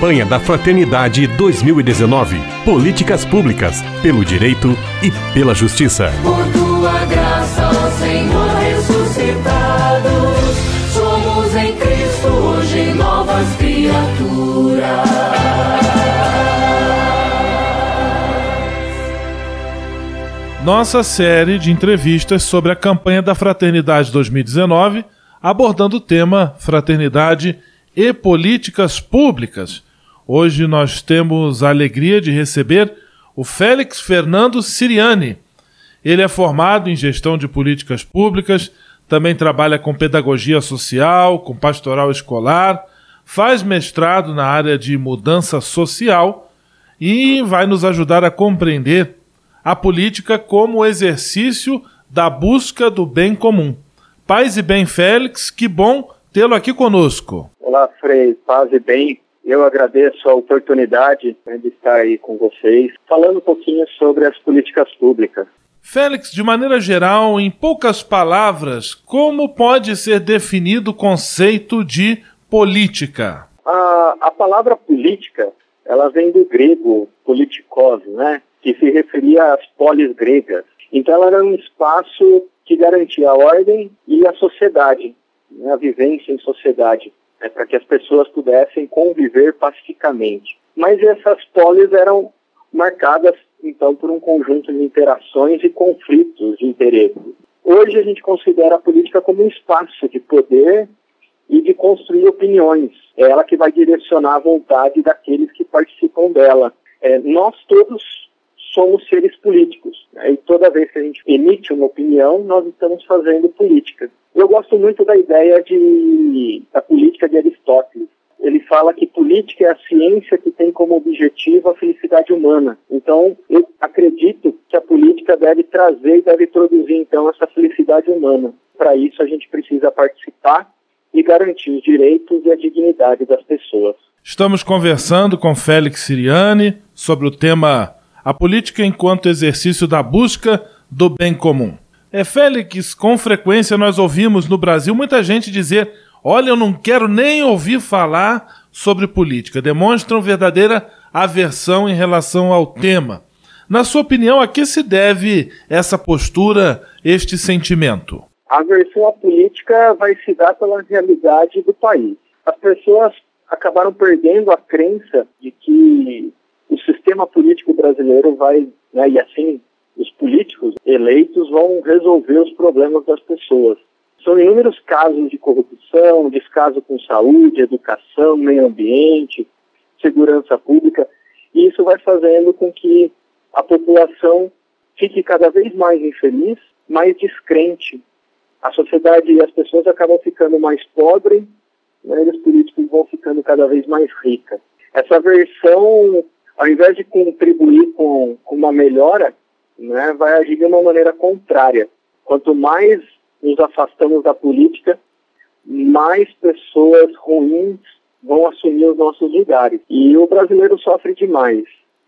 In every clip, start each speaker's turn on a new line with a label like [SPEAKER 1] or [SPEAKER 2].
[SPEAKER 1] Campanha da Fraternidade 2019. Políticas públicas pelo direito e pela justiça.
[SPEAKER 2] Por tua graça, ó Senhor ressuscitado, somos em Cristo hoje novas criaturas.
[SPEAKER 3] Nossa série de entrevistas sobre a campanha da Fraternidade 2019, abordando o tema Fraternidade e políticas públicas. Hoje nós temos a alegria de receber o Félix Fernando Siriani. Ele é formado em gestão de políticas públicas, também trabalha com pedagogia social, com pastoral escolar, faz mestrado na área de mudança social e vai nos ajudar a compreender a política como exercício da busca do bem comum. Paz e bem, Félix, que bom tê-lo aqui conosco.
[SPEAKER 4] Olá, Frei, paz e bem. Eu agradeço a oportunidade de estar aí com vocês, falando um pouquinho sobre as políticas públicas.
[SPEAKER 3] Félix, de maneira geral, em poucas palavras, como pode ser definido o conceito de política?
[SPEAKER 4] A, a palavra política, ela vem do grego politikos, né? Que se referia às polis gregas. Então, ela era um espaço que garantia a ordem e a sociedade né, a vivência em sociedade, né, para que as pessoas pudessem conviver pacificamente. Mas essas polis eram marcadas, então, por um conjunto de interações e conflitos de interesse. Hoje a gente considera a política como um espaço de poder e de construir opiniões. É ela que vai direcionar a vontade daqueles que participam dela. É, nós todos somos seres políticos. Né? E toda vez que a gente emite uma opinião, nós estamos fazendo política. Eu gosto muito da ideia de, da política fala que política é a ciência que tem como objetivo a felicidade humana. Então, eu acredito que a política deve trazer e deve produzir, então, essa felicidade humana. Para isso, a gente precisa participar e garantir os direitos e a dignidade das pessoas.
[SPEAKER 3] Estamos conversando com Félix Siriani sobre o tema A política enquanto exercício da busca do bem comum. É, Félix, com frequência nós ouvimos no Brasil muita gente dizer: olha, eu não quero nem ouvir falar sobre política. Demonstram verdadeira aversão em relação ao tema. Na sua opinião, a que se deve essa postura, este sentimento?
[SPEAKER 4] A aversão à política vai se dar pela realidade do país. As pessoas acabaram perdendo a crença de que o sistema político brasileiro vai, né, e assim os políticos eleitos vão resolver os problemas das pessoas. São inúmeros casos de corrupção, descaso com saúde, educação, meio ambiente, segurança pública, e isso vai fazendo com que a população fique cada vez mais infeliz, mais descrente. A sociedade e as pessoas acabam ficando mais pobres, né, e os políticos vão ficando cada vez mais ricas. Essa versão, ao invés de contribuir com, com uma melhora, né, vai agir de uma maneira contrária. Quanto mais nos afastamos da política, mais pessoas ruins vão assumir os nossos lugares. E o brasileiro sofre demais.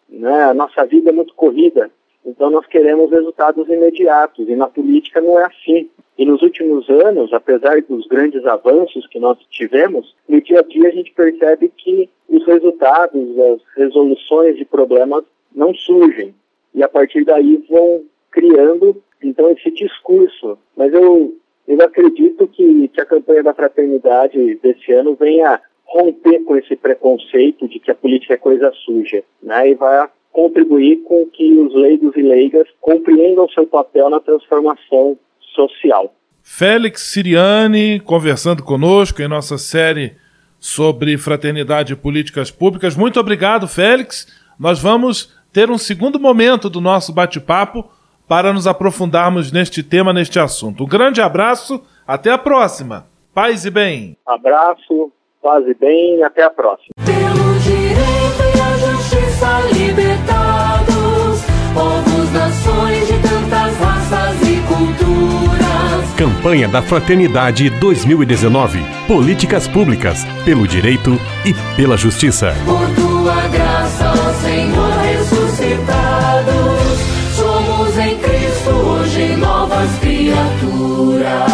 [SPEAKER 4] Né? A nossa vida é muito corrida, então nós queremos resultados imediatos. E na política não é assim. E nos últimos anos, apesar dos grandes avanços que nós tivemos, no dia a dia a gente percebe que os resultados, as resoluções de problemas não surgem e a partir daí vão criando então esse discurso. Mas eu, eu acredito que, que a campanha da fraternidade desse ano venha romper com esse preconceito de que a política é coisa suja, né? E vai contribuir com que os leigos e leigas compreendam seu papel na transformação social.
[SPEAKER 3] Félix Siriani conversando conosco em nossa série sobre fraternidade e políticas públicas. Muito obrigado, Félix. Nós vamos ter um segundo momento do nosso bate-papo para nos aprofundarmos neste tema, neste assunto. Um grande abraço, até a próxima. Paz e bem.
[SPEAKER 4] Abraço, paz e bem, até a próxima.
[SPEAKER 2] Pelo direito e a justiça libertados, povos, nações de tantas raças e culturas.
[SPEAKER 1] Campanha da Fraternidade 2019. Políticas públicas pelo direito e pela justiça.
[SPEAKER 2] Por tua graça, ó Senhor ressuscitados, tuas criaturas.